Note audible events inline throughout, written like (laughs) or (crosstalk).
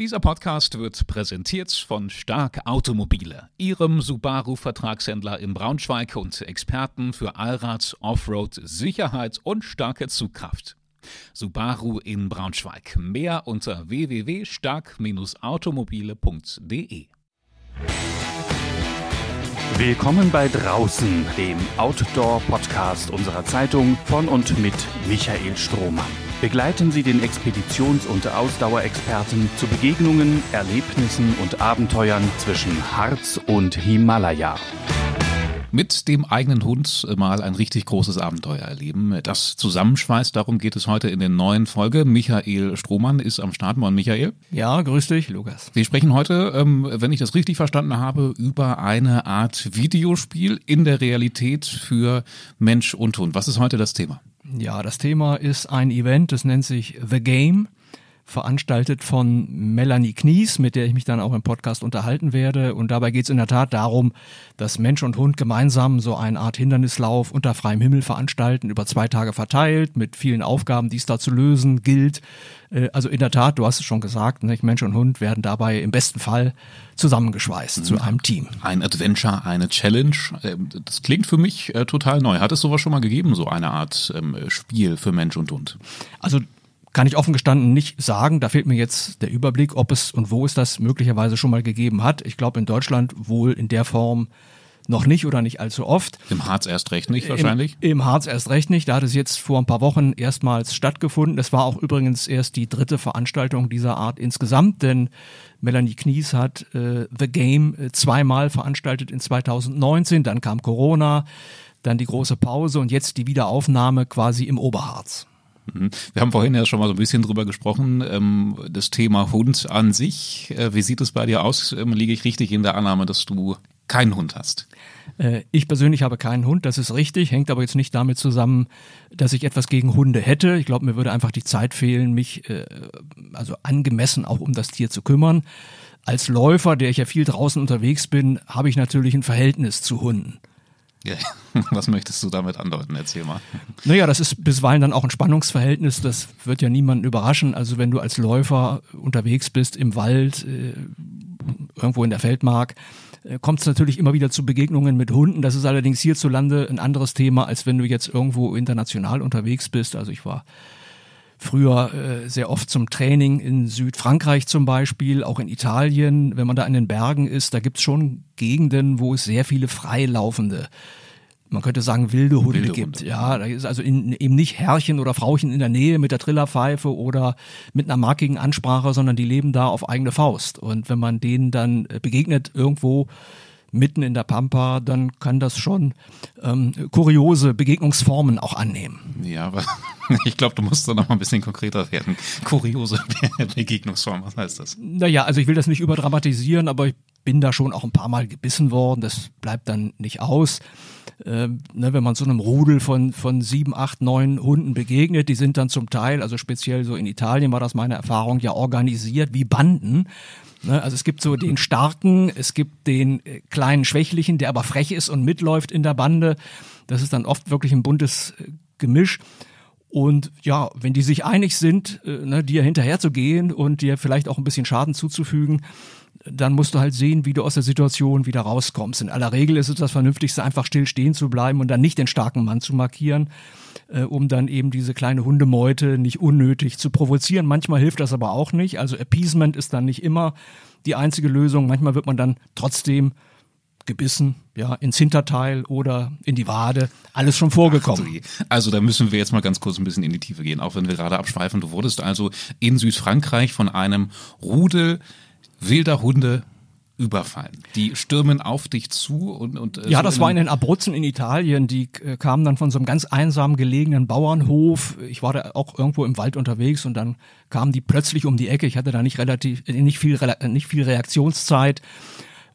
Dieser Podcast wird präsentiert von Stark Automobile, Ihrem Subaru-Vertragshändler in Braunschweig und Experten für Allrad, Offroad, Sicherheit und starke Zugkraft. Subaru in Braunschweig. Mehr unter www.stark-automobile.de. Willkommen bei Draußen, dem Outdoor-Podcast unserer Zeitung von und mit Michael Strohmann. Begleiten Sie den Expeditions- und Ausdauerexperten zu Begegnungen, Erlebnissen und Abenteuern zwischen Harz und Himalaya mit dem eigenen Hund mal ein richtig großes Abenteuer erleben. Das zusammenschweißt, darum geht es heute in der neuen Folge. Michael Strohmann ist am Start. Moin, Michael. Ja, grüß dich, Lukas. Wir sprechen heute, ähm, wenn ich das richtig verstanden habe, über eine Art Videospiel in der Realität für Mensch und Hund. Was ist heute das Thema? Ja, das Thema ist ein Event, das nennt sich The Game veranstaltet von Melanie Knies, mit der ich mich dann auch im Podcast unterhalten werde. Und dabei geht es in der Tat darum, dass Mensch und Hund gemeinsam so eine Art Hindernislauf unter freiem Himmel veranstalten, über zwei Tage verteilt, mit vielen Aufgaben, die es da zu lösen gilt. Äh, also in der Tat, du hast es schon gesagt, nicht? Mensch und Hund werden dabei im besten Fall zusammengeschweißt mhm. zu einem Team. Ein Adventure, eine Challenge. Ähm, das klingt für mich äh, total neu. Hat es sowas schon mal gegeben, so eine Art ähm, Spiel für Mensch und Hund? Also kann ich offen gestanden nicht sagen. Da fehlt mir jetzt der Überblick, ob es und wo es das möglicherweise schon mal gegeben hat. Ich glaube in Deutschland wohl in der Form noch nicht oder nicht allzu oft. Im Harz erst recht nicht wahrscheinlich? Im, Im, Harz erst recht nicht. Da hat es jetzt vor ein paar Wochen erstmals stattgefunden. Es war auch übrigens erst die dritte Veranstaltung dieser Art insgesamt, denn Melanie Knies hat äh, The Game äh, zweimal veranstaltet in 2019. Dann kam Corona, dann die große Pause und jetzt die Wiederaufnahme quasi im Oberharz. Mhm. Wir haben vorhin ja schon mal so ein bisschen drüber gesprochen, ähm, das Thema Hund an sich. Äh, wie sieht es bei dir aus? Ähm, liege ich richtig in der Annahme, dass du keinen Hund hast? Äh, ich persönlich habe keinen Hund, das ist richtig, hängt aber jetzt nicht damit zusammen, dass ich etwas gegen Hunde hätte. Ich glaube, mir würde einfach die Zeit fehlen, mich äh, also angemessen auch um das Tier zu kümmern. Als Läufer, der ich ja viel draußen unterwegs bin, habe ich natürlich ein Verhältnis zu Hunden. Ja, (laughs) was möchtest du damit andeuten? Erzähl mal. Naja, das ist bisweilen dann auch ein Spannungsverhältnis. Das wird ja niemanden überraschen. Also wenn du als Läufer unterwegs bist im Wald, äh, irgendwo in der Feldmark, äh, kommt es natürlich immer wieder zu Begegnungen mit Hunden. Das ist allerdings hierzulande ein anderes Thema, als wenn du jetzt irgendwo international unterwegs bist. Also ich war früher äh, sehr oft zum Training in Südfrankreich zum Beispiel, auch in Italien. Wenn man da in den Bergen ist, da gibt's schon Gegenden, wo es sehr viele freilaufende man könnte sagen, wilde Hunde wilde gibt. Hunde. Ja, da ist also in, eben nicht Herrchen oder Frauchen in der Nähe mit der Trillerpfeife oder mit einer markigen Ansprache, sondern die leben da auf eigene Faust. Und wenn man denen dann äh, begegnet irgendwo mitten in der Pampa, dann kann das schon ähm, kuriose Begegnungsformen auch annehmen. Ja, aber (laughs) ich glaube, du musst da noch mal ein bisschen konkreter werden. Kuriose (laughs) Begegnungsformen, was heißt das? Naja, also ich will das nicht überdramatisieren, aber ich bin da schon auch ein paar Mal gebissen worden. Das bleibt dann nicht aus. Ähm, ne, wenn man so einem Rudel von, von sieben, acht, neun Hunden begegnet, die sind dann zum Teil, also speziell so in Italien war das meine Erfahrung, ja organisiert wie Banden. Ne, also es gibt so den Starken, es gibt den äh, kleinen Schwächlichen, der aber frech ist und mitläuft in der Bande. Das ist dann oft wirklich ein buntes äh, Gemisch. Und ja, wenn die sich einig sind, äh, ne, dir hinterher zu gehen und dir vielleicht auch ein bisschen Schaden zuzufügen, dann musst du halt sehen, wie du aus der Situation wieder rauskommst. In aller Regel ist es das Vernünftigste, einfach still stehen zu bleiben und dann nicht den starken Mann zu markieren, äh, um dann eben diese kleine Hundemeute nicht unnötig zu provozieren. Manchmal hilft das aber auch nicht. Also Appeasement ist dann nicht immer die einzige Lösung. Manchmal wird man dann trotzdem gebissen, ja, ins Hinterteil oder in die Wade, alles schon vorgekommen. Ach, also da müssen wir jetzt mal ganz kurz ein bisschen in die Tiefe gehen, auch wenn wir gerade abschweifen. Du wurdest also in Südfrankreich von einem Rudel wilder Hunde überfallen. Die stürmen auf dich zu und, und äh, ja, so das war in den Abruzzen in Italien. Die äh, kamen dann von so einem ganz einsam gelegenen Bauernhof. Ich war da auch irgendwo im Wald unterwegs und dann kamen die plötzlich um die Ecke. Ich hatte da nicht relativ nicht viel nicht viel Reaktionszeit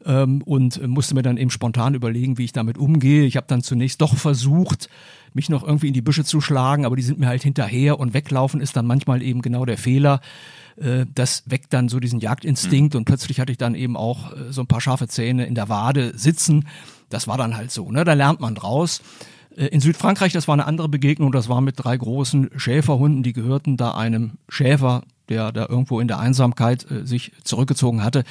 ähm, und musste mir dann eben spontan überlegen, wie ich damit umgehe. Ich habe dann zunächst doch versucht, mich noch irgendwie in die Büsche zu schlagen, aber die sind mir halt hinterher und weglaufen ist dann manchmal eben genau der Fehler. Äh, das weckt dann so diesen Jagdinstinkt mhm. und plötzlich hatte ich dann eben auch äh, so ein paar scharfe Zähne in der Wade sitzen. Das war dann halt so, ne? Da lernt man draus. Äh, in Südfrankreich, das war eine andere Begegnung, das war mit drei großen Schäferhunden, die gehörten da einem Schäfer der da irgendwo in der Einsamkeit äh, sich zurückgezogen hatte.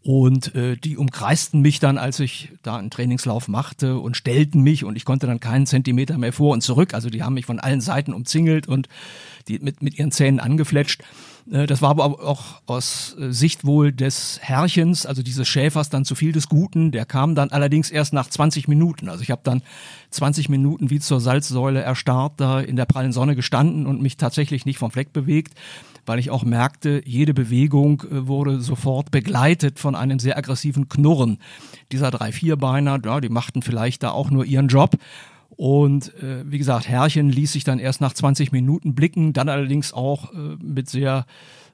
Und äh, die umkreisten mich dann, als ich da einen Trainingslauf machte und stellten mich und ich konnte dann keinen Zentimeter mehr vor und zurück. Also die haben mich von allen Seiten umzingelt und die mit, mit ihren Zähnen angefletscht. Äh, das war aber auch aus äh, Sicht wohl des Herrchens, also dieses Schäfers, dann zu viel des Guten. Der kam dann allerdings erst nach 20 Minuten. Also ich habe dann 20 Minuten wie zur Salzsäule erstarrt da in der prallen Sonne gestanden und mich tatsächlich nicht vom Fleck bewegt weil ich auch merkte, jede Bewegung äh, wurde sofort begleitet von einem sehr aggressiven Knurren dieser drei Vierbeiner. Ja, die machten vielleicht da auch nur ihren Job. Und äh, wie gesagt, Herrchen ließ sich dann erst nach 20 Minuten blicken, dann allerdings auch äh, mit sehr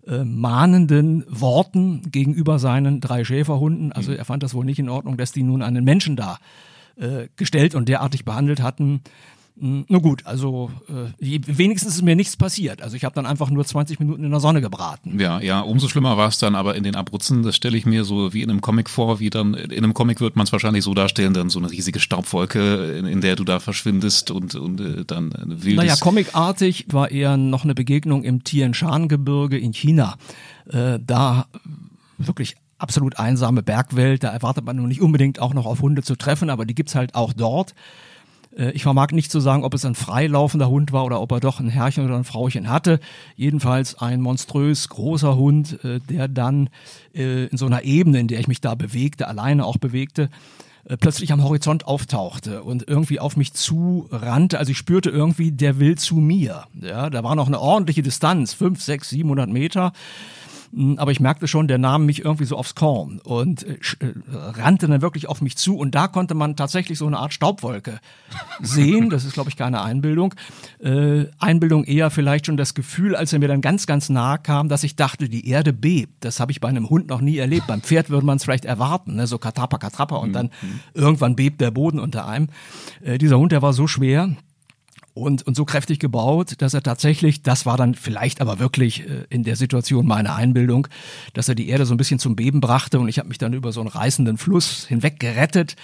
äh, mahnenden Worten gegenüber seinen drei Schäferhunden. Also er fand das wohl nicht in Ordnung, dass die nun einen Menschen da äh, gestellt und derartig behandelt hatten. Hm, na gut, also äh, wenigstens ist mir nichts passiert. Also ich habe dann einfach nur 20 Minuten in der Sonne gebraten. Ja, ja, umso schlimmer war es dann aber in den Abruzzen. Das stelle ich mir so wie in einem Comic vor, wie dann in einem Comic wird man es wahrscheinlich so darstellen, dann so eine riesige Staubwolke, in, in der du da verschwindest und, und äh, dann wildes... Naja, comicartig war eher noch eine Begegnung im Tian Shan Gebirge in China. Äh, da wirklich absolut einsame Bergwelt, da erwartet man nun nicht unbedingt auch noch auf Hunde zu treffen, aber die gibt's halt auch dort. Äh, ich vermag nicht zu sagen, ob es ein freilaufender Hund war oder ob er doch ein Herrchen oder ein Frauchen hatte. Jedenfalls ein monströs großer Hund, äh, der dann äh, in so einer Ebene, in der ich mich da bewegte, alleine auch bewegte, plötzlich am Horizont auftauchte und irgendwie auf mich zu rannte. Also ich spürte irgendwie, der will zu mir. Ja, da war noch eine ordentliche Distanz, fünf, sechs, siebenhundert Meter. Hm, aber ich merkte schon, der nahm mich irgendwie so aufs Korn und äh, äh, rannte dann wirklich auf mich zu und da konnte man tatsächlich so eine Art Staubwolke (laughs) sehen. Das ist, glaube ich, keine Einbildung. Äh, Einbildung eher vielleicht schon das Gefühl, als er mir dann ganz, ganz nahe kam, dass ich dachte, die Erde bebt. Das habe ich bei einem Hund noch nie erlebt. Beim Pferd würde man es vielleicht erwarten, ne? so Katrappa, Katrappa und dann mhm. irgendwann bebt der Boden unter einem. Äh, dieser Hund, der war so schwer, und, und so kräftig gebaut, dass er tatsächlich, das war dann vielleicht aber wirklich äh, in der Situation meine Einbildung, dass er die Erde so ein bisschen zum Beben brachte und ich habe mich dann über so einen reißenden Fluss hinweg gerettet.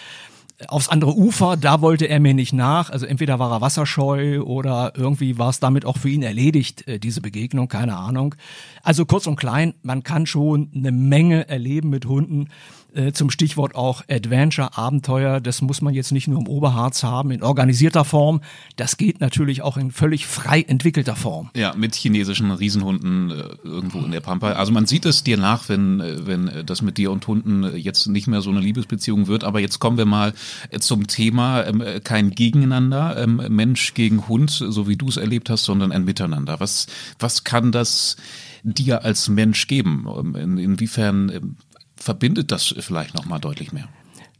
Aufs andere Ufer, da wollte er mir nicht nach. Also entweder war er wasserscheu oder irgendwie war es damit auch für ihn erledigt, äh, diese Begegnung, keine Ahnung. Also kurz und klein, man kann schon eine Menge erleben mit Hunden äh, zum Stichwort auch Adventure, Abenteuer. Das muss man jetzt nicht nur im Oberharz haben, in organisierter Form. Das geht natürlich auch in völlig frei entwickelter Form. Ja, mit chinesischen Riesenhunden äh, irgendwo in der Pampa. Also man sieht es dir nach, wenn, äh, wenn das mit dir und Hunden jetzt nicht mehr so eine Liebesbeziehung wird. Aber jetzt kommen wir mal zum Thema ähm, kein Gegeneinander, ähm, Mensch gegen Hund, so wie du es erlebt hast, sondern ein Miteinander. Was, was kann das dir als Mensch geben? Ähm, in, inwiefern verbindet das vielleicht noch mal deutlich mehr?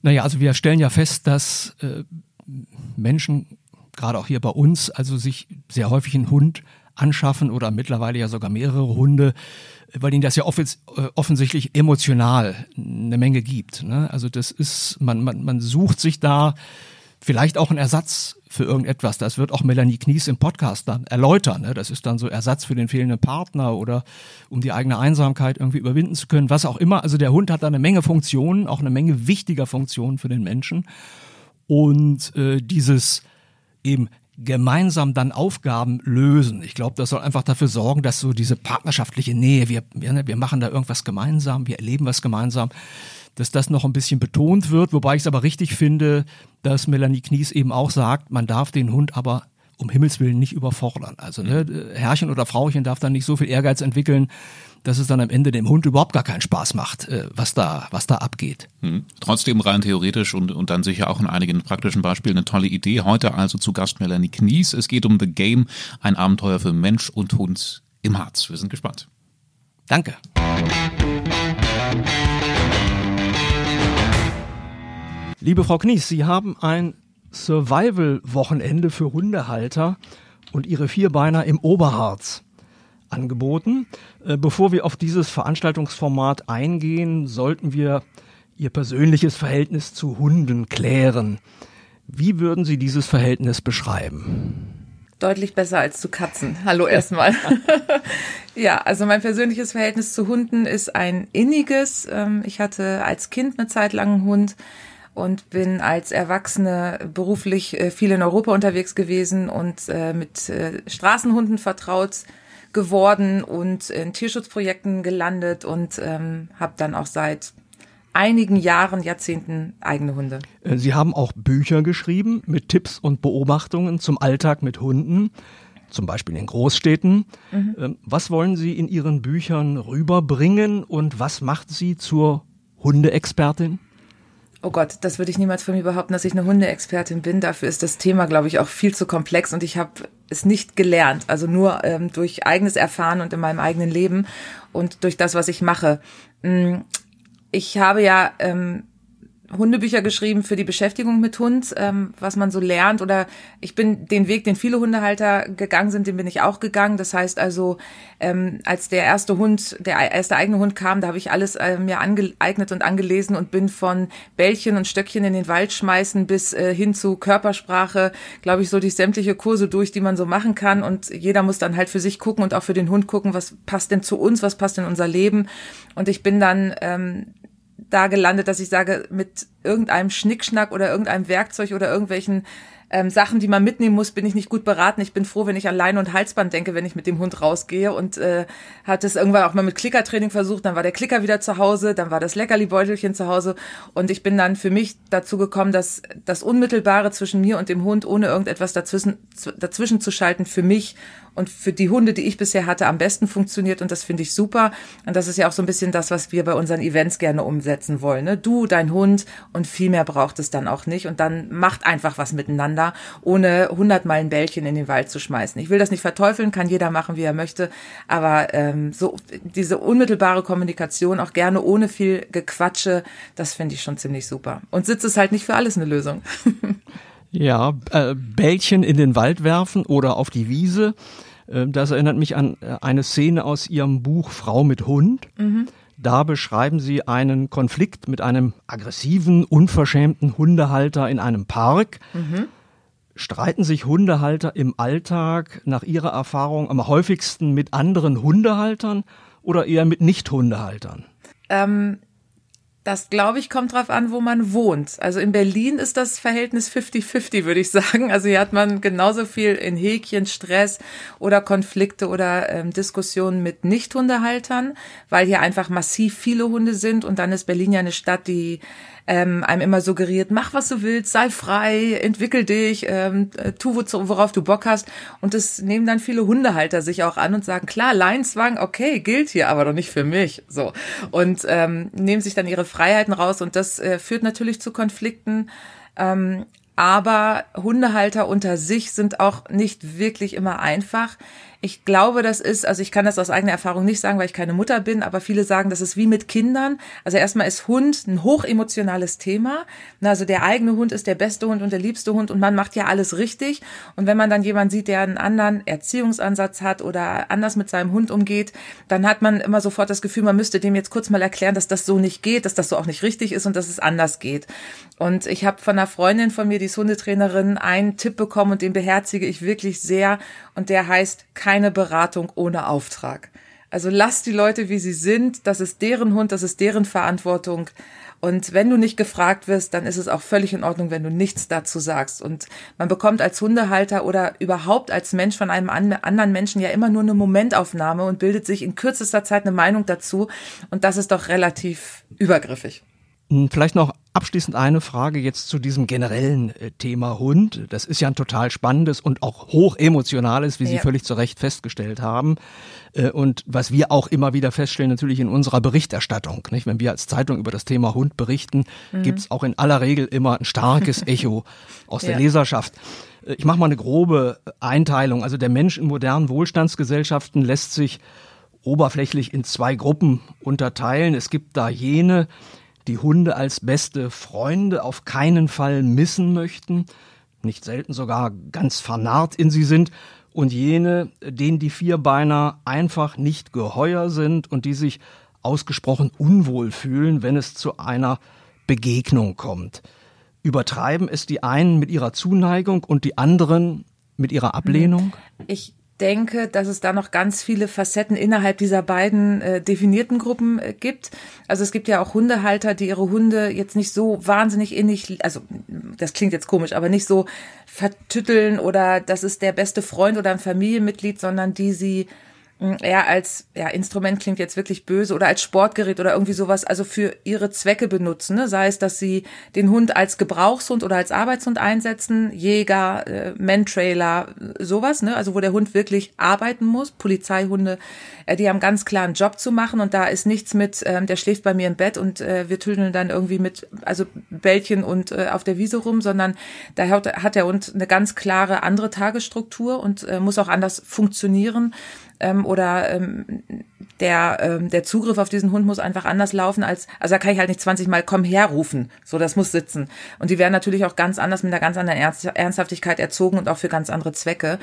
Naja, also wir stellen ja fest, dass äh, Menschen, gerade auch hier bei uns, also sich sehr häufig einen Hund anschaffen oder mittlerweile ja sogar mehrere Hunde, weil ihnen das ja offens äh, offensichtlich emotional eine Menge gibt. Ne? Also das ist, man, man, man sucht sich da vielleicht auch einen Ersatz für irgendetwas. Das wird auch Melanie Knies im Podcast dann erläutern. Ne? Das ist dann so Ersatz für den fehlenden Partner oder um die eigene Einsamkeit irgendwie überwinden zu können, was auch immer. Also der Hund hat da eine Menge Funktionen, auch eine Menge wichtiger Funktionen für den Menschen. Und äh, dieses eben gemeinsam dann Aufgaben lösen. Ich glaube, das soll einfach dafür sorgen, dass so diese partnerschaftliche Nähe, wir, wir, wir machen da irgendwas gemeinsam, wir erleben was gemeinsam, dass das noch ein bisschen betont wird, wobei ich es aber richtig finde, dass Melanie Knies eben auch sagt, man darf den Hund aber um Himmels Willen nicht überfordern. Also ne, Herrchen oder Frauchen darf dann nicht so viel Ehrgeiz entwickeln, dass es dann am Ende dem Hund überhaupt gar keinen Spaß macht, äh, was da, was da abgeht. Hm. Trotzdem rein theoretisch und, und dann sicher auch in einigen praktischen Beispielen eine tolle Idee. Heute also zu Gast Melanie Knies. Es geht um The Game, ein Abenteuer für Mensch und Hund im Harz. Wir sind gespannt. Danke. Liebe Frau Knies, Sie haben ein Survival-Wochenende für Hundehalter und Ihre Vierbeiner im Oberharz angeboten. Äh, bevor wir auf dieses Veranstaltungsformat eingehen, sollten wir Ihr persönliches Verhältnis zu Hunden klären. Wie würden Sie dieses Verhältnis beschreiben? Deutlich besser als zu Katzen. Hallo erstmal. (laughs) ja, also mein persönliches Verhältnis zu Hunden ist ein inniges. Ähm, ich hatte als Kind eine Zeit lang einen Hund und bin als Erwachsene beruflich äh, viel in Europa unterwegs gewesen und äh, mit äh, Straßenhunden vertraut geworden und in Tierschutzprojekten gelandet und ähm, habe dann auch seit einigen Jahren, Jahrzehnten eigene Hunde. Sie haben auch Bücher geschrieben mit Tipps und Beobachtungen zum Alltag mit Hunden, zum Beispiel in Großstädten. Mhm. Was wollen Sie in Ihren Büchern rüberbringen und was macht Sie zur Hundeexpertin? Oh Gott, das würde ich niemals von mir behaupten, dass ich eine Hundeexpertin bin. Dafür ist das Thema, glaube ich, auch viel zu komplex und ich habe es nicht gelernt. Also nur ähm, durch eigenes Erfahren und in meinem eigenen Leben und durch das, was ich mache. Mm, ich habe ja ähm, Hundebücher geschrieben für die Beschäftigung mit Hund, ähm, was man so lernt. Oder ich bin den Weg, den viele Hundehalter gegangen sind, den bin ich auch gegangen. Das heißt also, ähm, als der erste Hund, der erste eigene Hund kam, da habe ich alles äh, mir angeeignet und angelesen und bin von Bällchen und Stöckchen in den Wald schmeißen bis äh, hin zu Körpersprache, glaube ich, so die sämtliche Kurse durch, die man so machen kann. Und jeder muss dann halt für sich gucken und auch für den Hund gucken, was passt denn zu uns, was passt in unser Leben. Und ich bin dann ähm, da gelandet, dass ich sage, mit irgendeinem Schnickschnack oder irgendeinem Werkzeug oder irgendwelchen ähm, Sachen, die man mitnehmen muss, bin ich nicht gut beraten. Ich bin froh, wenn ich an Leine und Halsband denke, wenn ich mit dem Hund rausgehe und äh, hat es irgendwann auch mal mit Klickertraining versucht. Dann war der Klicker wieder zu Hause, dann war das Leckerli-Beutelchen zu Hause und ich bin dann für mich dazu gekommen, dass das Unmittelbare zwischen mir und dem Hund, ohne irgendetwas dazwischen, dazwischen zu schalten, für mich und für die Hunde, die ich bisher hatte, am besten funktioniert und das finde ich super. Und das ist ja auch so ein bisschen das, was wir bei unseren Events gerne umsetzen wollen. Ne? Du, dein Hund und viel mehr braucht es dann auch nicht und dann macht einfach was miteinander, ohne hundertmal ein Bällchen in den Wald zu schmeißen. Ich will das nicht verteufeln, kann jeder machen, wie er möchte, aber ähm, so diese unmittelbare Kommunikation, auch gerne ohne viel Gequatsche, das finde ich schon ziemlich super. Und Sitz ist halt nicht für alles eine Lösung. (laughs) Ja, äh, Bällchen in den Wald werfen oder auf die Wiese. Äh, das erinnert mich an äh, eine Szene aus Ihrem Buch Frau mit Hund. Mhm. Da beschreiben Sie einen Konflikt mit einem aggressiven, unverschämten Hundehalter in einem Park. Mhm. Streiten sich Hundehalter im Alltag nach Ihrer Erfahrung am häufigsten mit anderen Hundehaltern oder eher mit Nicht-Hundehaltern? Ähm, das, glaube ich, kommt drauf an, wo man wohnt. Also in Berlin ist das Verhältnis 50-50, würde ich (laughs) sagen. Also hier hat man genauso viel in Häkchen, Stress oder Konflikte oder ähm, Diskussionen mit Nicht-Hundehaltern, weil hier einfach massiv viele Hunde sind. Und dann ist Berlin ja eine Stadt, die ähm, einem immer suggeriert, mach was du willst, sei frei, entwickel dich, ähm, äh, tu worauf du Bock hast. Und das nehmen dann viele Hundehalter sich auch an und sagen, klar, Leinzwang, okay, gilt hier, aber doch nicht für mich. So. Und ähm, nehmen sich dann ihre Freiheiten raus und das äh, führt natürlich zu Konflikten. Ähm, aber Hundehalter unter sich sind auch nicht wirklich immer einfach. Ich glaube, das ist, also ich kann das aus eigener Erfahrung nicht sagen, weil ich keine Mutter bin, aber viele sagen, das ist wie mit Kindern. Also erstmal ist Hund ein hochemotionales Thema. Also der eigene Hund ist der beste Hund und der liebste Hund und man macht ja alles richtig. Und wenn man dann jemanden sieht, der einen anderen Erziehungsansatz hat oder anders mit seinem Hund umgeht, dann hat man immer sofort das Gefühl, man müsste dem jetzt kurz mal erklären, dass das so nicht geht, dass das so auch nicht richtig ist und dass es anders geht. Und ich habe von einer Freundin von mir, die ist Hundetrainerin, einen Tipp bekommen und den beherzige ich wirklich sehr. Und der heißt, keine Beratung ohne Auftrag. Also lass die Leute, wie sie sind. Das ist deren Hund, das ist deren Verantwortung. Und wenn du nicht gefragt wirst, dann ist es auch völlig in Ordnung, wenn du nichts dazu sagst. Und man bekommt als Hundehalter oder überhaupt als Mensch von einem anderen Menschen ja immer nur eine Momentaufnahme und bildet sich in kürzester Zeit eine Meinung dazu. Und das ist doch relativ übergriffig. Hm, vielleicht noch abschließend eine Frage jetzt zu diesem generellen äh, Thema Hund. Das ist ja ein total spannendes und auch hoch emotionales, wie Sie ja. völlig zu Recht festgestellt haben. Äh, und was wir auch immer wieder feststellen, natürlich in unserer Berichterstattung. Nicht? Wenn wir als Zeitung über das Thema Hund berichten, mhm. gibt es auch in aller Regel immer ein starkes (laughs) Echo aus ja. der Leserschaft. Äh, ich mache mal eine grobe Einteilung. Also der Mensch in modernen Wohlstandsgesellschaften lässt sich oberflächlich in zwei Gruppen unterteilen. Es gibt da jene, die Hunde als beste Freunde auf keinen Fall missen möchten, nicht selten sogar ganz vernarrt in sie sind, und jene, denen die Vierbeiner einfach nicht geheuer sind und die sich ausgesprochen unwohl fühlen, wenn es zu einer Begegnung kommt. Übertreiben es die einen mit ihrer Zuneigung und die anderen mit ihrer Ablehnung? Ich denke, dass es da noch ganz viele Facetten innerhalb dieser beiden äh, definierten Gruppen äh, gibt. Also es gibt ja auch Hundehalter, die ihre Hunde jetzt nicht so wahnsinnig innig, also das klingt jetzt komisch, aber nicht so vertütteln oder das ist der beste Freund oder ein Familienmitglied, sondern die sie eher als ja, Instrument klingt jetzt wirklich böse oder als Sportgerät oder irgendwie sowas, also für ihre Zwecke benutzen. Ne? Sei es, dass sie den Hund als Gebrauchshund oder als Arbeitshund einsetzen, Jäger, äh, Mantrailer, sowas, ne? also wo der Hund wirklich arbeiten muss. Polizeihunde, äh, die haben ganz klar einen Job zu machen und da ist nichts mit, äh, der schläft bei mir im Bett und äh, wir tüdeln dann irgendwie mit, also Bällchen und äh, auf der Wiese rum, sondern da hat, hat der Hund eine ganz klare andere Tagesstruktur und äh, muss auch anders funktionieren ähm, oder ähm, der, ähm, der Zugriff auf diesen Hund muss einfach anders laufen als, also da kann ich halt nicht 20 Mal komm her rufen. So, das muss sitzen. Und die werden natürlich auch ganz anders mit einer ganz anderen Ernst, Ernsthaftigkeit erzogen und auch für ganz andere Zwecke.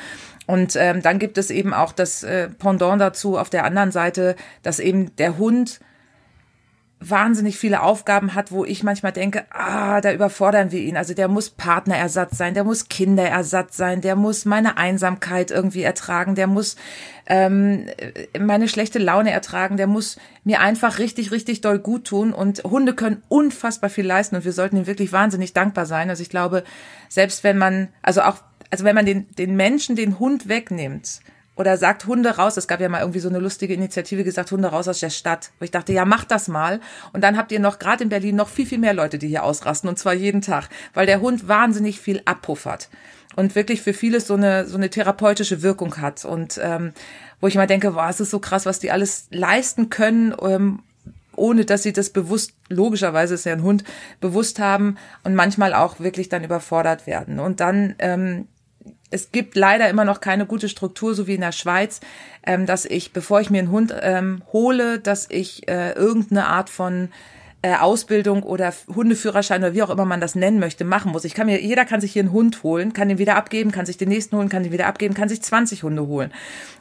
Und ähm, dann gibt es eben auch das äh, Pendant dazu auf der anderen Seite, dass eben der Hund wahnsinnig viele Aufgaben hat, wo ich manchmal denke, ah, da überfordern wir ihn. Also der muss Partnerersatz sein, der muss Kinderersatz sein, der muss meine Einsamkeit irgendwie ertragen, der muss ähm, meine schlechte Laune ertragen, der muss mir einfach richtig, richtig doll gut tun. Und Hunde können unfassbar viel leisten und wir sollten ihm wirklich wahnsinnig dankbar sein. Also ich glaube, selbst wenn man, also auch, also wenn man den, den Menschen den Hund wegnimmt, oder sagt Hunde raus. Es gab ja mal irgendwie so eine lustige Initiative gesagt, Hunde raus aus der Stadt. Wo ich dachte, ja, macht das mal. Und dann habt ihr noch, gerade in Berlin, noch viel, viel mehr Leute, die hier ausrasten. Und zwar jeden Tag. Weil der Hund wahnsinnig viel abpuffert. Und wirklich für vieles so eine, so eine therapeutische Wirkung hat. Und ähm, wo ich immer denke, wow, es ist so krass, was die alles leisten können, ähm, ohne dass sie das bewusst, logischerweise ist ja ein Hund, bewusst haben und manchmal auch wirklich dann überfordert werden. Und dann ähm, es gibt leider immer noch keine gute Struktur, so wie in der Schweiz, ähm, dass ich, bevor ich mir einen Hund ähm, hole, dass ich äh, irgendeine Art von äh, Ausbildung oder Hundeführerschein oder wie auch immer man das nennen möchte, machen muss. Ich kann mir, jeder kann sich hier einen Hund holen, kann den wieder abgeben, kann sich den nächsten holen, kann den wieder abgeben, kann sich 20 Hunde holen.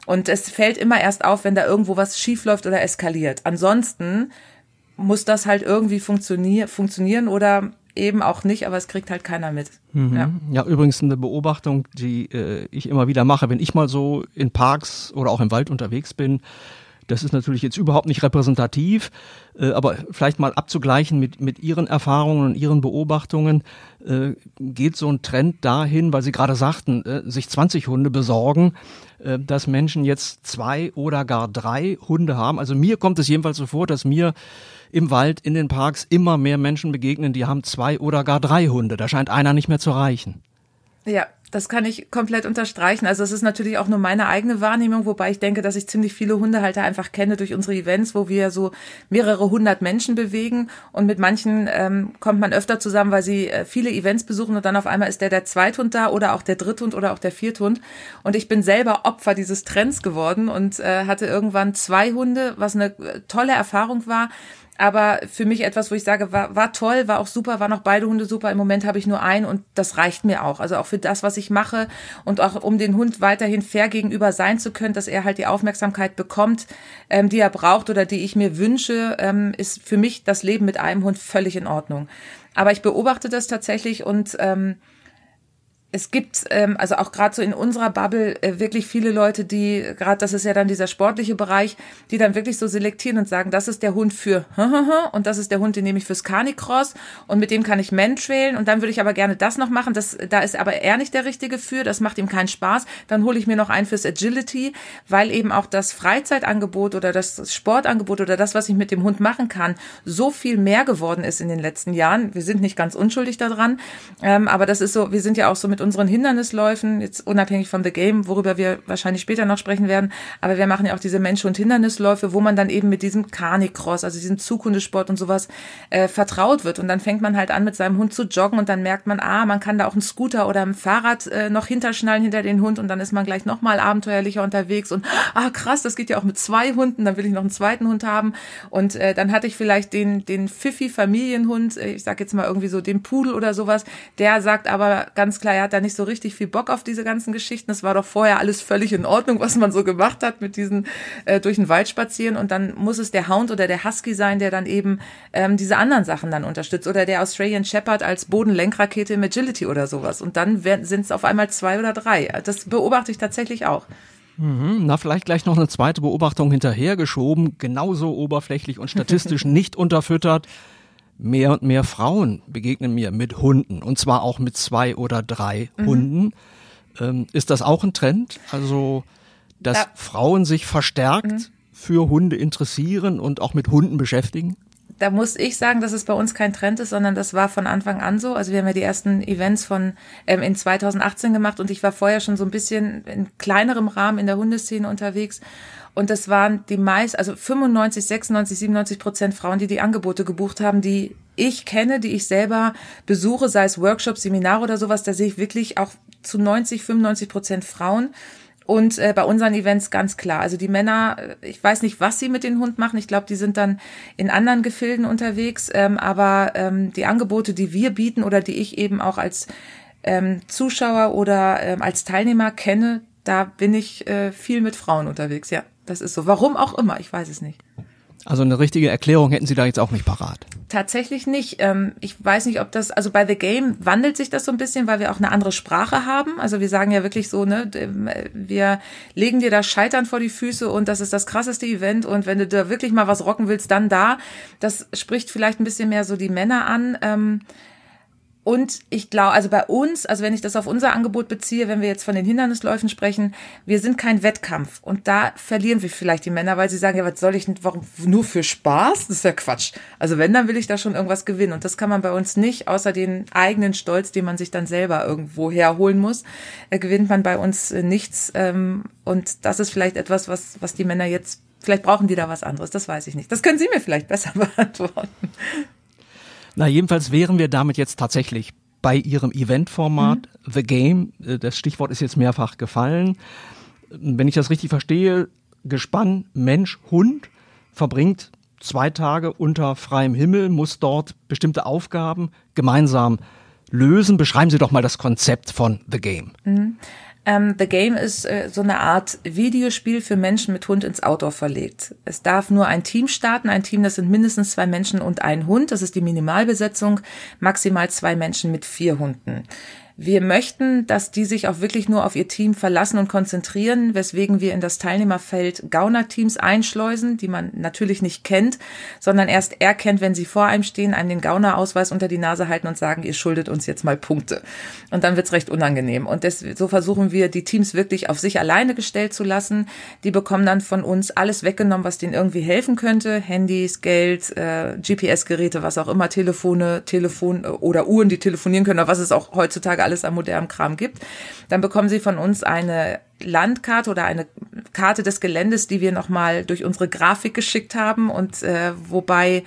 Und es fällt immer erst auf, wenn da irgendwo was schief läuft oder eskaliert. Ansonsten muss das halt irgendwie funktionier funktionieren oder eben auch nicht, aber es kriegt halt keiner mit. Mhm. Ja. ja. übrigens eine Beobachtung, die äh, ich immer wieder mache, wenn ich mal so in Parks oder auch im Wald unterwegs bin. Das ist natürlich jetzt überhaupt nicht repräsentativ, äh, aber vielleicht mal abzugleichen mit, mit Ihren Erfahrungen und Ihren Beobachtungen, äh, geht so ein Trend dahin, weil Sie gerade sagten, äh, sich 20 Hunde besorgen, äh, dass Menschen jetzt zwei oder gar drei Hunde haben. Also mir kommt es jedenfalls so vor, dass mir im Wald, in den Parks immer mehr Menschen begegnen, die haben zwei oder gar drei Hunde. Da scheint einer nicht mehr zu reichen. Ja, das kann ich komplett unterstreichen. Also es ist natürlich auch nur meine eigene Wahrnehmung, wobei ich denke, dass ich ziemlich viele Hundehalter einfach kenne durch unsere Events, wo wir so mehrere hundert Menschen bewegen und mit manchen ähm, kommt man öfter zusammen, weil sie äh, viele Events besuchen und dann auf einmal ist der der Zweithund da oder auch der Dritthund oder auch der Vierthund und ich bin selber Opfer dieses Trends geworden und äh, hatte irgendwann zwei Hunde, was eine äh, tolle Erfahrung war aber für mich etwas, wo ich sage, war, war toll, war auch super, waren auch beide Hunde super. Im Moment habe ich nur einen und das reicht mir auch. Also auch für das, was ich mache und auch um den Hund weiterhin fair gegenüber sein zu können, dass er halt die Aufmerksamkeit bekommt, ähm, die er braucht oder die ich mir wünsche, ähm, ist für mich das Leben mit einem Hund völlig in Ordnung. Aber ich beobachte das tatsächlich und ähm, es gibt ähm, also auch gerade so in unserer Bubble äh, wirklich viele Leute, die gerade das ist ja dann dieser sportliche Bereich, die dann wirklich so selektieren und sagen, das ist der Hund für (laughs) und das ist der Hund, den nehme ich fürs Carnicross und mit dem kann ich Mantrailen und dann würde ich aber gerne das noch machen, das da ist aber er nicht der richtige für, das macht ihm keinen Spaß, dann hole ich mir noch einen fürs Agility, weil eben auch das Freizeitangebot oder das Sportangebot oder das, was ich mit dem Hund machen kann, so viel mehr geworden ist in den letzten Jahren. Wir sind nicht ganz unschuldig daran, ähm, aber das ist so, wir sind ja auch so mit unseren Hindernisläufen, jetzt unabhängig von The Game, worüber wir wahrscheinlich später noch sprechen werden, aber wir machen ja auch diese Mensch- und Hindernisläufe, wo man dann eben mit diesem Carnicross, also diesem Zughundesport und sowas äh, vertraut wird. Und dann fängt man halt an, mit seinem Hund zu joggen und dann merkt man, ah, man kann da auch einen Scooter oder ein Fahrrad äh, noch hinterschnallen hinter den Hund und dann ist man gleich nochmal abenteuerlicher unterwegs und ah, krass, das geht ja auch mit zwei Hunden, dann will ich noch einen zweiten Hund haben. Und äh, dann hatte ich vielleicht den, den Pfiffi-Familienhund, äh, ich sag jetzt mal irgendwie so den Pudel oder sowas, der sagt aber ganz klar, er hat da nicht so richtig viel Bock auf diese ganzen Geschichten. Es war doch vorher alles völlig in Ordnung, was man so gemacht hat mit diesen äh, durch den Wald spazieren. Und dann muss es der Hound oder der Husky sein, der dann eben ähm, diese anderen Sachen dann unterstützt. Oder der Australian Shepherd als Bodenlenkrakete im Agility oder sowas. Und dann sind es auf einmal zwei oder drei. Das beobachte ich tatsächlich auch. Mhm. Na, vielleicht gleich noch eine zweite Beobachtung hinterhergeschoben, genauso oberflächlich und statistisch (laughs) nicht unterfüttert mehr und mehr Frauen begegnen mir mit Hunden und zwar auch mit zwei oder drei mhm. Hunden. Ähm, ist das auch ein Trend? Also dass da, Frauen sich verstärkt mhm. für Hunde interessieren und auch mit Hunden beschäftigen? da muss ich sagen, dass es bei uns kein Trend ist, sondern das war von Anfang an so. Also wir haben ja die ersten Events von ähm, in 2018 gemacht und ich war vorher schon so ein bisschen in kleinerem Rahmen in der Hundeszene unterwegs. Und das waren die meist, also 95, 96, 97 Prozent Frauen, die die Angebote gebucht haben, die ich kenne, die ich selber besuche, sei es Workshops, Seminare oder sowas. Da sehe ich wirklich auch zu 90, 95 Prozent Frauen. Und äh, bei unseren Events ganz klar. Also die Männer, äh, ich weiß nicht, was sie mit den Hund machen. Ich glaube, die sind dann in anderen Gefilden unterwegs. Ähm, aber ähm, die Angebote, die wir bieten oder die ich eben auch als ähm, Zuschauer oder ähm, als Teilnehmer kenne, da bin ich äh, viel mit Frauen unterwegs. Ja, das ist so. Warum auch immer, ich weiß es nicht. Also eine richtige Erklärung hätten Sie da jetzt auch nicht parat. Tatsächlich nicht. Ähm, ich weiß nicht, ob das, also bei The Game wandelt sich das so ein bisschen, weil wir auch eine andere Sprache haben. Also wir sagen ja wirklich so, ne, wir legen dir das Scheitern vor die Füße und das ist das krasseste Event und wenn du da wirklich mal was rocken willst, dann da. Das spricht vielleicht ein bisschen mehr so die Männer an. Und ich glaube, also bei uns, also wenn ich das auf unser Angebot beziehe, wenn wir jetzt von den Hindernisläufen sprechen, wir sind kein Wettkampf. Und da verlieren wir vielleicht die Männer, weil sie sagen, ja, was soll ich, warum, nur für Spaß? Das ist ja Quatsch. Also wenn, dann will ich da schon irgendwas gewinnen. Und das kann man bei uns nicht, außer den eigenen Stolz, den man sich dann selber irgendwo herholen muss, äh, gewinnt man bei uns äh, nichts. Ähm, und das ist vielleicht etwas, was, was die Männer jetzt, vielleicht brauchen die da was anderes. Das weiß ich nicht. Das können Sie mir vielleicht besser (laughs) beantworten. Na, jedenfalls wären wir damit jetzt tatsächlich bei Ihrem Eventformat mhm. The Game. Äh, das Stichwort ist jetzt mehrfach gefallen. Wenn ich das richtig verstehe, Gespann, Mensch, Hund verbringt zwei Tage unter freiem Himmel, muss dort bestimmte Aufgaben gemeinsam lösen. Beschreiben Sie doch mal das Konzept von The Game. Mhm. Ähm, The Game ist äh, so eine Art Videospiel für Menschen mit Hund ins Outdoor verlegt. Es darf nur ein Team starten. Ein Team, das sind mindestens zwei Menschen und ein Hund. Das ist die Minimalbesetzung. Maximal zwei Menschen mit vier Hunden. Wir möchten, dass die sich auch wirklich nur auf ihr Team verlassen und konzentrieren, weswegen wir in das Teilnehmerfeld Gauner-Teams einschleusen, die man natürlich nicht kennt, sondern erst erkennt, wenn sie vor einem stehen, einem den Gauner-Ausweis unter die Nase halten und sagen, ihr schuldet uns jetzt mal Punkte. Und dann wird's recht unangenehm. Und das, so versuchen wir, die Teams wirklich auf sich alleine gestellt zu lassen. Die bekommen dann von uns alles weggenommen, was denen irgendwie helfen könnte. Handys, Geld, äh, GPS-Geräte, was auch immer, Telefone, Telefon oder Uhren, die telefonieren können, oder was es auch heutzutage alles an modernem Kram gibt. Dann bekommen Sie von uns eine Landkarte oder eine Karte des Geländes, die wir nochmal durch unsere Grafik geschickt haben und äh, wobei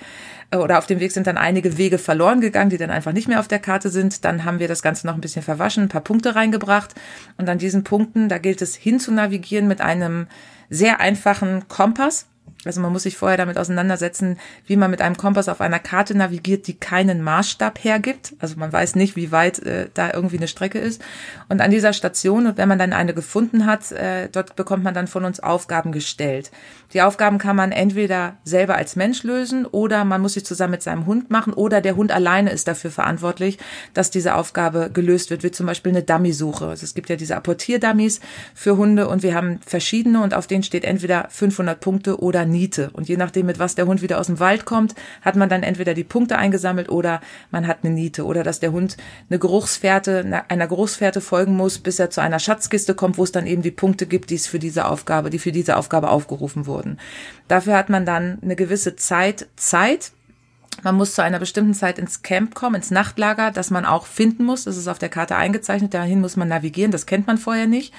äh, oder auf dem Weg sind dann einige Wege verloren gegangen, die dann einfach nicht mehr auf der Karte sind. Dann haben wir das Ganze noch ein bisschen verwaschen, ein paar Punkte reingebracht und an diesen Punkten, da gilt es hin zu navigieren mit einem sehr einfachen Kompass also man muss sich vorher damit auseinandersetzen, wie man mit einem Kompass auf einer Karte navigiert, die keinen Maßstab hergibt. Also man weiß nicht, wie weit äh, da irgendwie eine Strecke ist. Und an dieser Station, und wenn man dann eine gefunden hat, äh, dort bekommt man dann von uns Aufgaben gestellt. Die Aufgaben kann man entweder selber als Mensch lösen oder man muss sie zusammen mit seinem Hund machen oder der Hund alleine ist dafür verantwortlich, dass diese Aufgabe gelöst wird, wie zum Beispiel eine Dummy-Suche. Also es gibt ja diese Apportier-Dummies für Hunde und wir haben verschiedene und auf denen steht entweder 500 Punkte oder Niete. Und je nachdem, mit was der Hund wieder aus dem Wald kommt, hat man dann entweder die Punkte eingesammelt oder man hat eine Niete oder dass der Hund eine Geruchsfährte, einer Geruchsfährte folgen muss, bis er zu einer Schatzkiste kommt, wo es dann eben die Punkte gibt, die es für diese Aufgabe, die für diese Aufgabe aufgerufen wurden. Dafür hat man dann eine gewisse Zeit Zeit. Man muss zu einer bestimmten Zeit ins Camp kommen, ins Nachtlager, das man auch finden muss. Das ist auf der Karte eingezeichnet. Dahin muss man navigieren. Das kennt man vorher nicht.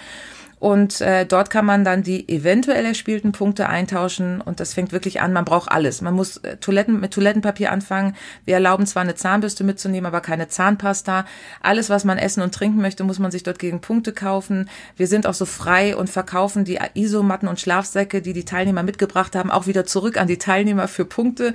Und äh, dort kann man dann die eventuell erspielten Punkte eintauschen und das fängt wirklich an. Man braucht alles. Man muss äh, Toiletten mit Toilettenpapier anfangen. Wir erlauben zwar eine Zahnbürste mitzunehmen, aber keine Zahnpasta. Alles, was man essen und trinken möchte, muss man sich dort gegen Punkte kaufen. Wir sind auch so frei und verkaufen die Isomatten und Schlafsäcke, die die Teilnehmer mitgebracht haben, auch wieder zurück an die Teilnehmer für Punkte.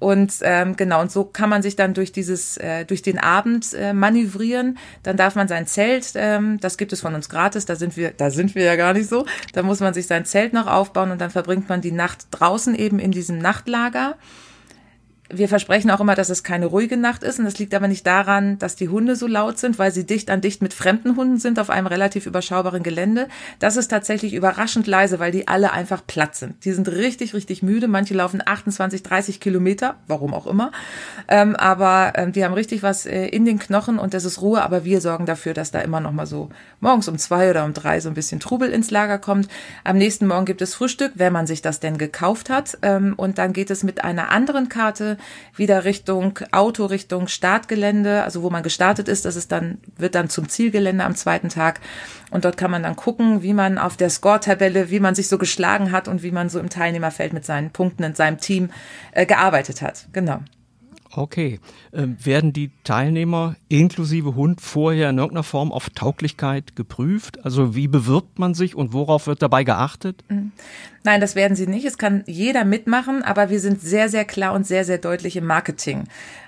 Und ähm, genau, und so kann man sich dann durch dieses, äh, durch den Abend äh, manövrieren. Dann darf man sein Zelt, ähm, das gibt es von uns gratis. Da sind wir, da sind sind wir ja gar nicht so. Da muss man sich sein Zelt noch aufbauen und dann verbringt man die Nacht draußen eben in diesem Nachtlager. Wir versprechen auch immer, dass es keine ruhige Nacht ist. Und das liegt aber nicht daran, dass die Hunde so laut sind, weil sie dicht an dicht mit fremden Hunden sind auf einem relativ überschaubaren Gelände. Das ist tatsächlich überraschend leise, weil die alle einfach platt sind. Die sind richtig, richtig müde. Manche laufen 28, 30 Kilometer, warum auch immer. Ähm, aber ähm, die haben richtig was äh, in den Knochen und das ist Ruhe. Aber wir sorgen dafür, dass da immer noch mal so morgens um zwei oder um drei so ein bisschen Trubel ins Lager kommt. Am nächsten Morgen gibt es Frühstück, wenn man sich das denn gekauft hat. Ähm, und dann geht es mit einer anderen Karte wieder Richtung Auto, Richtung Startgelände, also wo man gestartet ist. Das ist dann, wird dann zum Zielgelände am zweiten Tag. Und dort kann man dann gucken, wie man auf der Score-Tabelle, wie man sich so geschlagen hat und wie man so im Teilnehmerfeld mit seinen Punkten in seinem Team äh, gearbeitet hat. Genau. Okay. Ähm, werden die Teilnehmer inklusive Hund vorher in irgendeiner Form auf Tauglichkeit geprüft? Also wie bewirbt man sich und worauf wird dabei geachtet? Mhm. Nein, das werden sie nicht. Es kann jeder mitmachen, aber wir sind sehr, sehr klar und sehr, sehr deutlich im Marketing.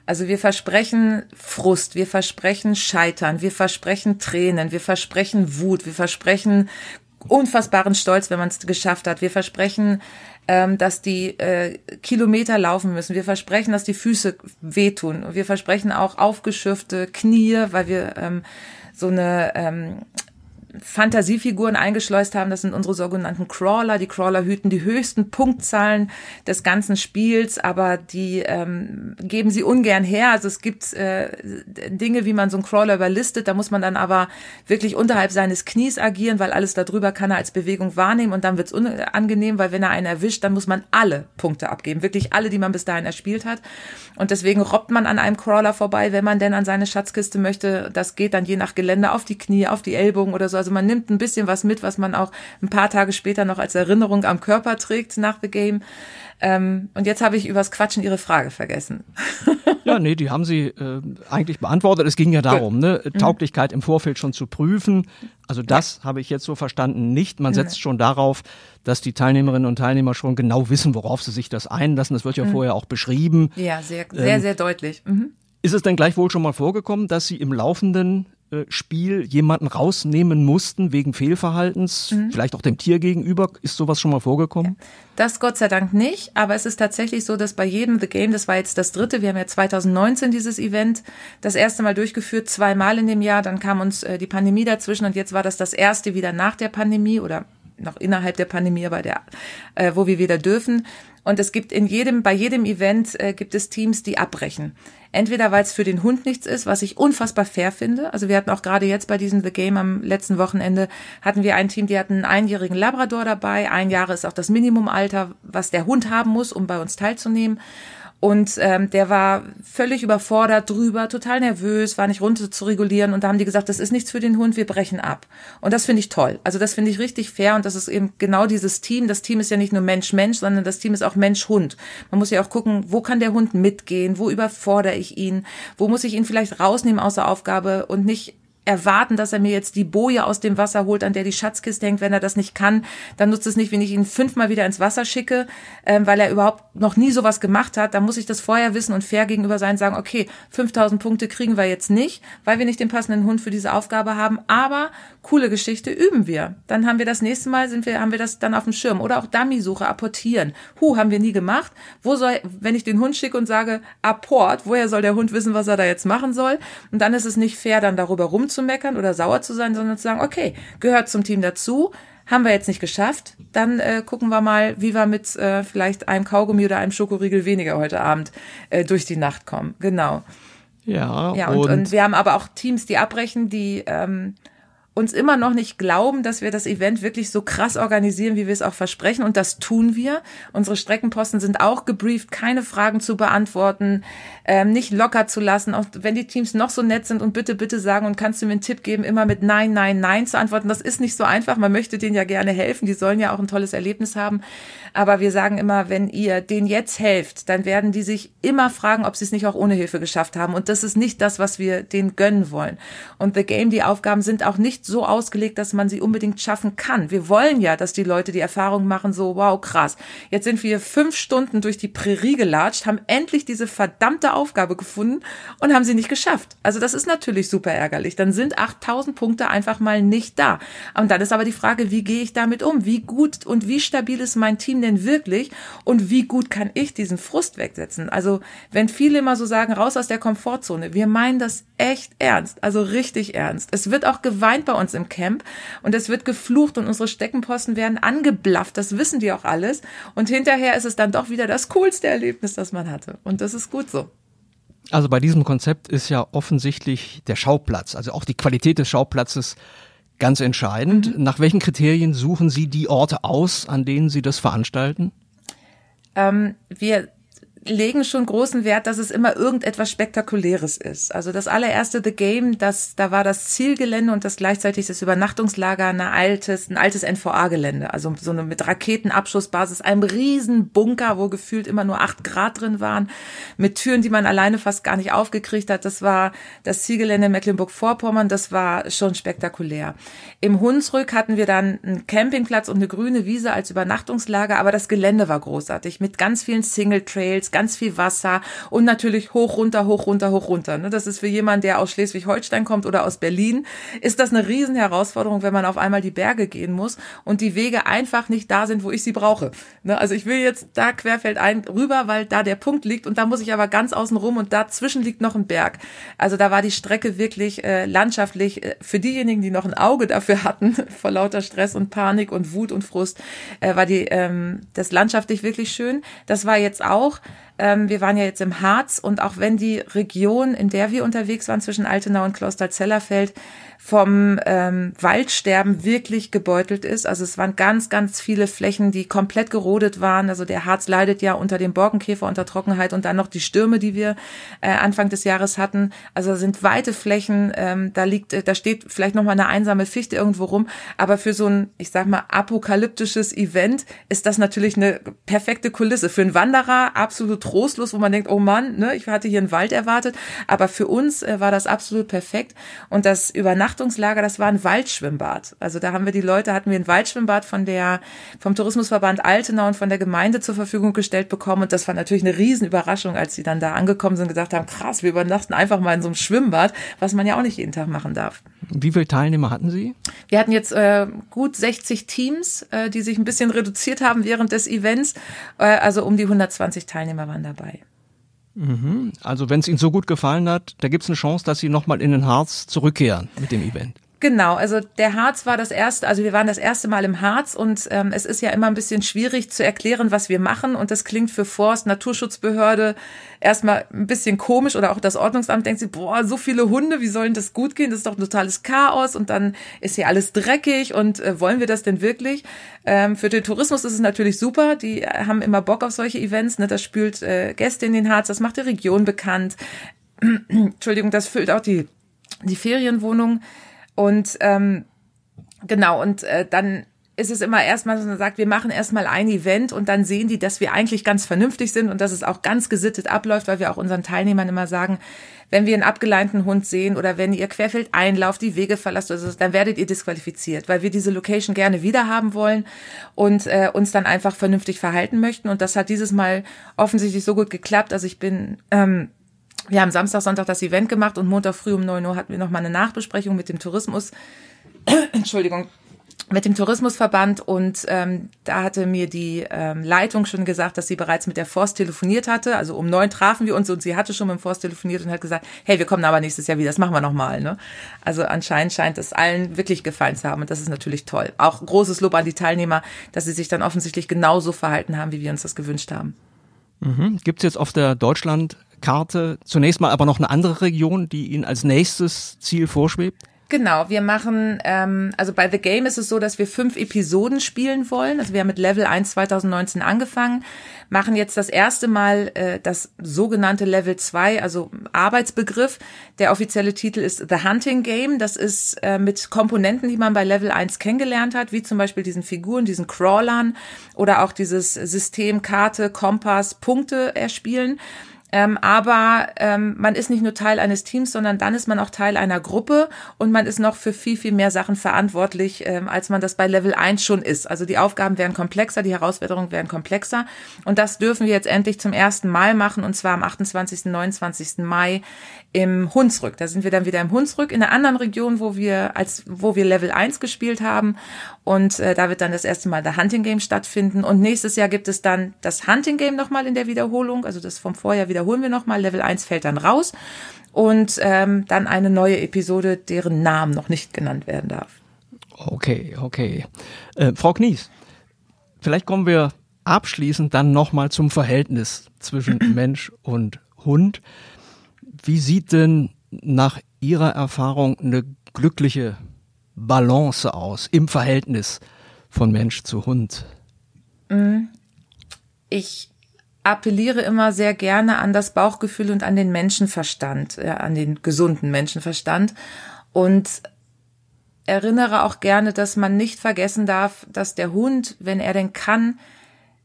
Also wir versprechen Frust, wir versprechen Scheitern, wir versprechen Tränen, wir versprechen Wut, wir versprechen unfassbaren Stolz, wenn man es geschafft hat. Wir versprechen ähm, dass die äh, Kilometer laufen müssen. Wir versprechen, dass die Füße wehtun. Wir versprechen auch aufgeschürfte Knie, weil wir ähm, so eine ähm, Fantasiefiguren eingeschleust haben. Das sind unsere sogenannten Crawler. Die Crawler hüten die höchsten Punktzahlen des ganzen Spiels, aber die ähm, geben sie ungern her. Also es gibt äh, Dinge, wie man so einen Crawler überlistet. Da muss man dann aber wirklich unterhalb seines Knies agieren, weil alles darüber kann er als Bewegung wahrnehmen und dann wird's unangenehm, weil wenn er einen erwischt, dann muss man alle Punkte abgeben. Wirklich alle, die man bis dahin erspielt hat. Und deswegen robbt man an einem Crawler vorbei, wenn man denn an seine Schatzkiste möchte. Das geht dann je nach Gelände auf die Knie, auf die Ellbogen oder so. Also man nimmt ein bisschen was mit, was man auch ein paar Tage später noch als Erinnerung am Körper trägt nach The Game. Ähm, und jetzt habe ich übers Quatschen Ihre Frage vergessen. (laughs) ja, nee, die haben Sie äh, eigentlich beantwortet. Es ging ja darum, ne, mhm. Tauglichkeit im Vorfeld schon zu prüfen. Also das ja. habe ich jetzt so verstanden nicht. Man setzt schon darauf, dass die Teilnehmerinnen und Teilnehmer schon genau wissen, worauf sie sich das einlassen. Das wird ja mhm. vorher auch beschrieben. Ja, sehr, sehr, ähm, sehr deutlich. Mhm. Ist es denn gleichwohl schon mal vorgekommen, dass Sie im laufenden Spiel jemanden rausnehmen mussten wegen Fehlverhaltens, mhm. vielleicht auch dem Tier gegenüber. Ist sowas schon mal vorgekommen? Das Gott sei Dank nicht, aber es ist tatsächlich so, dass bei jedem The Game, das war jetzt das dritte, wir haben ja 2019 dieses Event das erste Mal durchgeführt, zweimal in dem Jahr, dann kam uns äh, die Pandemie dazwischen und jetzt war das das erste wieder nach der Pandemie oder noch innerhalb der Pandemie, aber der, äh, wo wir wieder dürfen. Und es gibt in jedem, bei jedem Event äh, gibt es Teams, die abbrechen. Entweder weil es für den Hund nichts ist, was ich unfassbar fair finde. Also wir hatten auch gerade jetzt bei diesem The Game am letzten Wochenende hatten wir ein Team, die hatten einen einjährigen Labrador dabei. Ein Jahr ist auch das Minimumalter, was der Hund haben muss, um bei uns teilzunehmen. Und ähm, der war völlig überfordert drüber, total nervös, war nicht runter zu regulieren. Und da haben die gesagt, das ist nichts für den Hund, wir brechen ab. Und das finde ich toll. Also das finde ich richtig fair. Und das ist eben genau dieses Team. Das Team ist ja nicht nur Mensch-Mensch, sondern das Team ist auch Mensch-Hund. Man muss ja auch gucken, wo kann der Hund mitgehen, wo überfordere ich ihn, wo muss ich ihn vielleicht rausnehmen aus der Aufgabe und nicht erwarten, dass er mir jetzt die Boje aus dem Wasser holt, an der die Schatzkiste hängt. Wenn er das nicht kann, dann nutzt es nicht, wenn ich ihn fünfmal wieder ins Wasser schicke, ähm, weil er überhaupt noch nie sowas gemacht hat. Da muss ich das vorher wissen und fair gegenüber sein, sagen, okay, 5000 Punkte kriegen wir jetzt nicht, weil wir nicht den passenden Hund für diese Aufgabe haben, aber coole Geschichte üben wir. Dann haben wir das nächste Mal, sind wir, haben wir das dann auf dem Schirm. Oder auch Dummy-Suche, apportieren. Hu, haben wir nie gemacht. Wo soll, wenn ich den Hund schicke und sage, apport, woher soll der Hund wissen, was er da jetzt machen soll? Und dann ist es nicht fair, dann darüber rum rumzumeckern oder sauer zu sein, sondern zu sagen, okay, gehört zum Team dazu, haben wir jetzt nicht geschafft, dann äh, gucken wir mal, wie wir mit äh, vielleicht einem Kaugummi oder einem Schokoriegel weniger heute Abend äh, durch die Nacht kommen. Genau. Ja, ja und, und, und wir haben aber auch Teams, die abbrechen, die ähm, uns immer noch nicht glauben, dass wir das Event wirklich so krass organisieren, wie wir es auch versprechen. Und das tun wir. Unsere Streckenposten sind auch gebrieft, keine Fragen zu beantworten, ähm, nicht locker zu lassen. Auch wenn die Teams noch so nett sind und bitte, bitte sagen und kannst du mir einen Tipp geben, immer mit Nein, Nein, Nein zu antworten. Das ist nicht so einfach. Man möchte denen ja gerne helfen. Die sollen ja auch ein tolles Erlebnis haben. Aber wir sagen immer, wenn ihr denen jetzt helft, dann werden die sich immer fragen, ob sie es nicht auch ohne Hilfe geschafft haben. Und das ist nicht das, was wir denen gönnen wollen. Und The Game, die Aufgaben sind auch nicht nicht so ausgelegt, dass man sie unbedingt schaffen kann. Wir wollen ja, dass die Leute die Erfahrung machen, so, wow, krass. Jetzt sind wir fünf Stunden durch die Prärie gelatscht, haben endlich diese verdammte Aufgabe gefunden und haben sie nicht geschafft. Also das ist natürlich super ärgerlich. Dann sind 8000 Punkte einfach mal nicht da. Und dann ist aber die Frage, wie gehe ich damit um? Wie gut und wie stabil ist mein Team denn wirklich? Und wie gut kann ich diesen Frust wegsetzen? Also wenn viele immer so sagen, raus aus der Komfortzone, wir meinen das echt ernst, also richtig ernst. Es wird auch geweint bei uns im Camp und es wird geflucht und unsere Steckenposten werden angeblafft. Das wissen die auch alles. Und hinterher ist es dann doch wieder das coolste Erlebnis, das man hatte. Und das ist gut so. Also bei diesem Konzept ist ja offensichtlich der Schauplatz, also auch die Qualität des Schauplatzes ganz entscheidend. Mhm. Nach welchen Kriterien suchen Sie die Orte aus, an denen Sie das veranstalten? Ähm, wir legen schon großen Wert, dass es immer irgendetwas Spektakuläres ist. Also das allererste The Game, das, da war das Zielgelände und das gleichzeitig das Übernachtungslager ein altes, ein altes NVA-Gelände. Also so eine mit Raketenabschussbasis, einem riesen Bunker, wo gefühlt immer nur acht Grad drin waren, mit Türen, die man alleine fast gar nicht aufgekriegt hat. Das war das Zielgelände Mecklenburg-Vorpommern. Das war schon spektakulär. Im Hunsrück hatten wir dann einen Campingplatz und eine grüne Wiese als Übernachtungslager, aber das Gelände war großartig mit ganz vielen Single Trails, ganz viel Wasser und natürlich hoch, runter, hoch, runter, hoch, runter. Ne? Das ist für jemanden, der aus Schleswig-Holstein kommt oder aus Berlin, ist das eine Riesenherausforderung, wenn man auf einmal die Berge gehen muss und die Wege einfach nicht da sind, wo ich sie brauche. Ne? Also ich will jetzt da querfeldein rüber, weil da der Punkt liegt und da muss ich aber ganz außen rum und dazwischen liegt noch ein Berg. Also da war die Strecke wirklich äh, landschaftlich äh, für diejenigen, die noch ein Auge dafür hatten, (laughs) vor lauter Stress und Panik und Wut und Frust, äh, war die ähm, das landschaftlich wirklich schön. Das war jetzt auch ähm, wir waren ja jetzt im Harz und auch wenn die Region, in der wir unterwegs waren, zwischen Altenau und Kloster-Zellerfeld, vom ähm, Waldsterben wirklich gebeutelt ist. Also es waren ganz, ganz viele Flächen, die komplett gerodet waren. Also der Harz leidet ja unter dem Borkenkäfer, unter Trockenheit und dann noch die Stürme, die wir äh, Anfang des Jahres hatten. Also sind weite Flächen, ähm, da liegt, äh, da steht vielleicht noch mal eine einsame Fichte irgendwo rum. Aber für so ein, ich sag mal, apokalyptisches Event ist das natürlich eine perfekte Kulisse. Für einen Wanderer absolut trostlos, wo man denkt, oh Mann, ne, ich hatte hier einen Wald erwartet. Aber für uns äh, war das absolut perfekt. Und das Übernachtungslager, das war ein Waldschwimmbad. Also da haben wir die Leute, hatten wir ein Waldschwimmbad von der, vom Tourismusverband Altenau und von der Gemeinde zur Verfügung gestellt bekommen. Und das war natürlich eine Riesenüberraschung, als sie dann da angekommen sind und gesagt haben, krass, wir übernachten einfach mal in so einem Schwimmbad, was man ja auch nicht jeden Tag machen darf. Wie viele Teilnehmer hatten Sie? Wir hatten jetzt äh, gut 60 Teams, äh, die sich ein bisschen reduziert haben während des Events. Äh, also um die 120 Teilnehmer waren dabei. Mhm. Also wenn es Ihnen so gut gefallen hat, da gibt es eine Chance, dass Sie nochmal in den Harz zurückkehren mit dem Event. Genau, also der Harz war das erste, also wir waren das erste Mal im Harz und ähm, es ist ja immer ein bisschen schwierig zu erklären, was wir machen und das klingt für Forst, Naturschutzbehörde erstmal ein bisschen komisch oder auch das Ordnungsamt denkt sich, boah, so viele Hunde, wie sollen das gut gehen? Das ist doch ein totales Chaos und dann ist hier alles dreckig und äh, wollen wir das denn wirklich? Ähm, für den Tourismus ist es natürlich super, die haben immer Bock auf solche Events, ne? das spült äh, Gäste in den Harz, das macht die Region bekannt. (clears throat) Entschuldigung, das füllt auch die, die Ferienwohnung. Und ähm, genau, und äh, dann ist es immer erstmal, dass man sagt, wir machen erstmal ein Event und dann sehen die, dass wir eigentlich ganz vernünftig sind und dass es auch ganz gesittet abläuft, weil wir auch unseren Teilnehmern immer sagen, wenn wir einen abgeleinten Hund sehen oder wenn ihr querfeld einlauft, die Wege verlasst, also, dann werdet ihr disqualifiziert, weil wir diese Location gerne wieder haben wollen und äh, uns dann einfach vernünftig verhalten möchten. Und das hat dieses Mal offensichtlich so gut geklappt. Also ich bin ähm, wir haben Samstag, Sonntag das Event gemacht und Montag früh um neun Uhr hatten wir noch mal eine Nachbesprechung mit dem Tourismus. (clears throat) Entschuldigung mit dem Tourismusverband und ähm, da hatte mir die ähm, Leitung schon gesagt, dass sie bereits mit der Forst telefoniert hatte. Also um neun trafen wir uns und sie hatte schon mit dem Forst telefoniert und hat gesagt, hey, wir kommen aber nächstes Jahr wieder, das machen wir nochmal. Ne? Also anscheinend scheint es allen wirklich gefallen zu haben und das ist natürlich toll. Auch großes Lob an die Teilnehmer, dass sie sich dann offensichtlich genauso verhalten haben, wie wir uns das gewünscht haben. Mhm. Gibt es jetzt auf der Deutschlandkarte zunächst mal aber noch eine andere Region, die Ihnen als nächstes Ziel vorschwebt? Genau, wir machen, ähm, also bei The Game ist es so, dass wir fünf Episoden spielen wollen. Also wir haben mit Level 1 2019 angefangen, machen jetzt das erste Mal äh, das sogenannte Level 2, also Arbeitsbegriff. Der offizielle Titel ist The Hunting Game. Das ist äh, mit Komponenten, die man bei Level 1 kennengelernt hat, wie zum Beispiel diesen Figuren, diesen Crawlern oder auch dieses System Karte, Kompass, Punkte erspielen. Ähm, aber ähm, man ist nicht nur Teil eines Teams, sondern dann ist man auch Teil einer Gruppe und man ist noch für viel, viel mehr Sachen verantwortlich, ähm, als man das bei Level 1 schon ist. Also die Aufgaben werden komplexer, die Herausforderungen werden komplexer. Und das dürfen wir jetzt endlich zum ersten Mal machen, und zwar am 28. 29. Mai im Hunsrück. Da sind wir dann wieder im Hunsrück, in einer anderen Region, wo wir als wo wir Level 1 gespielt haben. Und äh, da wird dann das erste Mal der Hunting Game stattfinden. Und nächstes Jahr gibt es dann das Hunting Game nochmal in der Wiederholung. Also das vom Vorjahr wiederholen wir nochmal. Level 1 fällt dann raus. Und ähm, dann eine neue Episode, deren Namen noch nicht genannt werden darf. Okay, okay. Äh, Frau Knies, vielleicht kommen wir abschließend dann nochmal zum Verhältnis zwischen (clears throat) Mensch und Hund. Wie sieht denn nach Ihrer Erfahrung eine glückliche Balance aus im Verhältnis von Mensch zu Hund? Ich appelliere immer sehr gerne an das Bauchgefühl und an den Menschenverstand, ja, an den gesunden Menschenverstand und erinnere auch gerne, dass man nicht vergessen darf, dass der Hund, wenn er denn kann,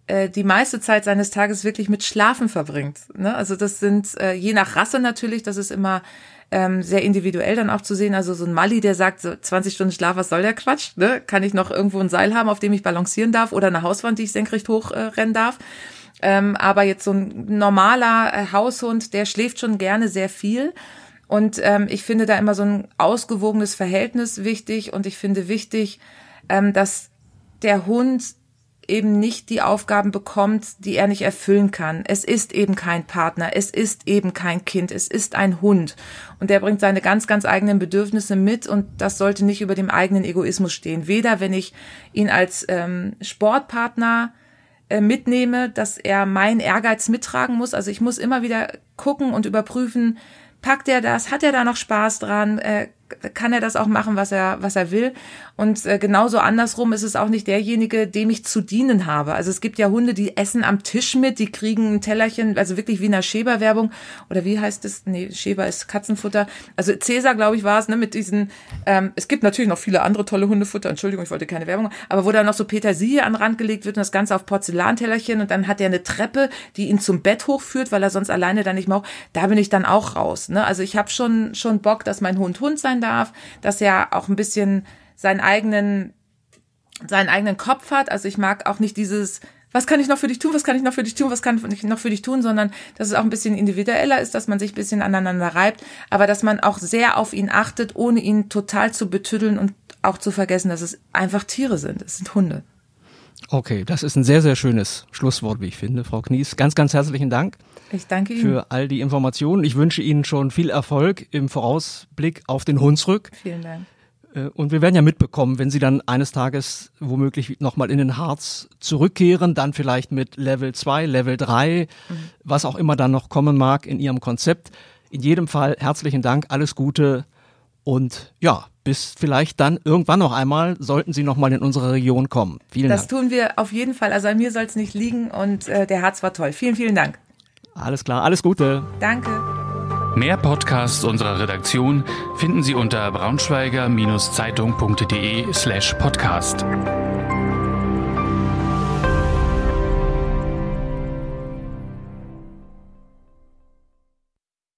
äh, die meiste Zeit seines Tages wirklich mit Schlafen verbringt. Ne? Also das sind äh, je nach Rasse natürlich, das ist immer ähm, sehr individuell dann auch zu sehen. Also so ein Mali, der sagt, so 20 Stunden Schlaf, was soll der Quatsch? Ne? Kann ich noch irgendwo ein Seil haben, auf dem ich balancieren darf oder eine Hauswand, die ich senkrecht hochrennen äh, darf? Ähm, aber jetzt so ein normaler äh, Haushund, der schläft schon gerne sehr viel. Und ähm, ich finde da immer so ein ausgewogenes Verhältnis wichtig. Und ich finde wichtig, ähm, dass der Hund eben nicht die Aufgaben bekommt, die er nicht erfüllen kann. Es ist eben kein Partner, es ist eben kein Kind, es ist ein Hund. Und der bringt seine ganz, ganz eigenen Bedürfnisse mit und das sollte nicht über dem eigenen Egoismus stehen. Weder wenn ich ihn als ähm, Sportpartner mitnehme, dass er meinen Ehrgeiz mittragen muss. Also ich muss immer wieder gucken und überprüfen, packt er das, hat er da noch Spaß dran, äh, kann er das auch machen, was er, was er will. Und äh, genauso andersrum ist es auch nicht derjenige, dem ich zu dienen habe. Also es gibt ja Hunde, die essen am Tisch mit, die kriegen ein Tellerchen, also wirklich wie in der Schäber-Werbung. Oder wie heißt es? Nee, Schäber ist Katzenfutter. Also Cäsar, glaube ich, war es, ne, mit diesen, ähm, es gibt natürlich noch viele andere tolle Hundefutter, Entschuldigung, ich wollte keine Werbung, aber wo da noch so Petersilie an den Rand gelegt wird und das Ganze auf Porzellantellerchen und dann hat er eine Treppe, die ihn zum Bett hochführt, weil er sonst alleine da nicht mehr, da bin ich dann auch raus. Ne? Also ich habe schon, schon Bock, dass mein Hund Hund sein darf, dass er auch ein bisschen seinen eigenen, seinen eigenen Kopf hat. Also ich mag auch nicht dieses, was kann ich noch für dich tun, was kann ich noch für dich tun, was kann ich noch für dich tun, sondern dass es auch ein bisschen individueller ist, dass man sich ein bisschen aneinander reibt, aber dass man auch sehr auf ihn achtet, ohne ihn total zu betüddeln und auch zu vergessen, dass es einfach Tiere sind. Es sind Hunde. Okay, das ist ein sehr, sehr schönes Schlusswort, wie ich finde, Frau Knies. Ganz, ganz herzlichen Dank. Ich danke Ihnen. Für all die Informationen. Ich wünsche Ihnen schon viel Erfolg im Vorausblick auf den Hunsrück. Vielen Dank. Äh, und wir werden ja mitbekommen, wenn Sie dann eines Tages womöglich nochmal in den Harz zurückkehren, dann vielleicht mit Level 2, Level 3, mhm. was auch immer dann noch kommen mag in Ihrem Konzept. In jedem Fall herzlichen Dank, alles Gute und ja, bis vielleicht dann irgendwann noch einmal, sollten Sie noch mal in unsere Region kommen. Vielen das Dank. Das tun wir auf jeden Fall. Also an mir soll es nicht liegen und äh, der Harz war toll. Vielen, vielen Dank. Alles klar, alles Gute. Danke. Mehr Podcasts unserer Redaktion finden Sie unter braunschweiger-zeitung.de slash podcast.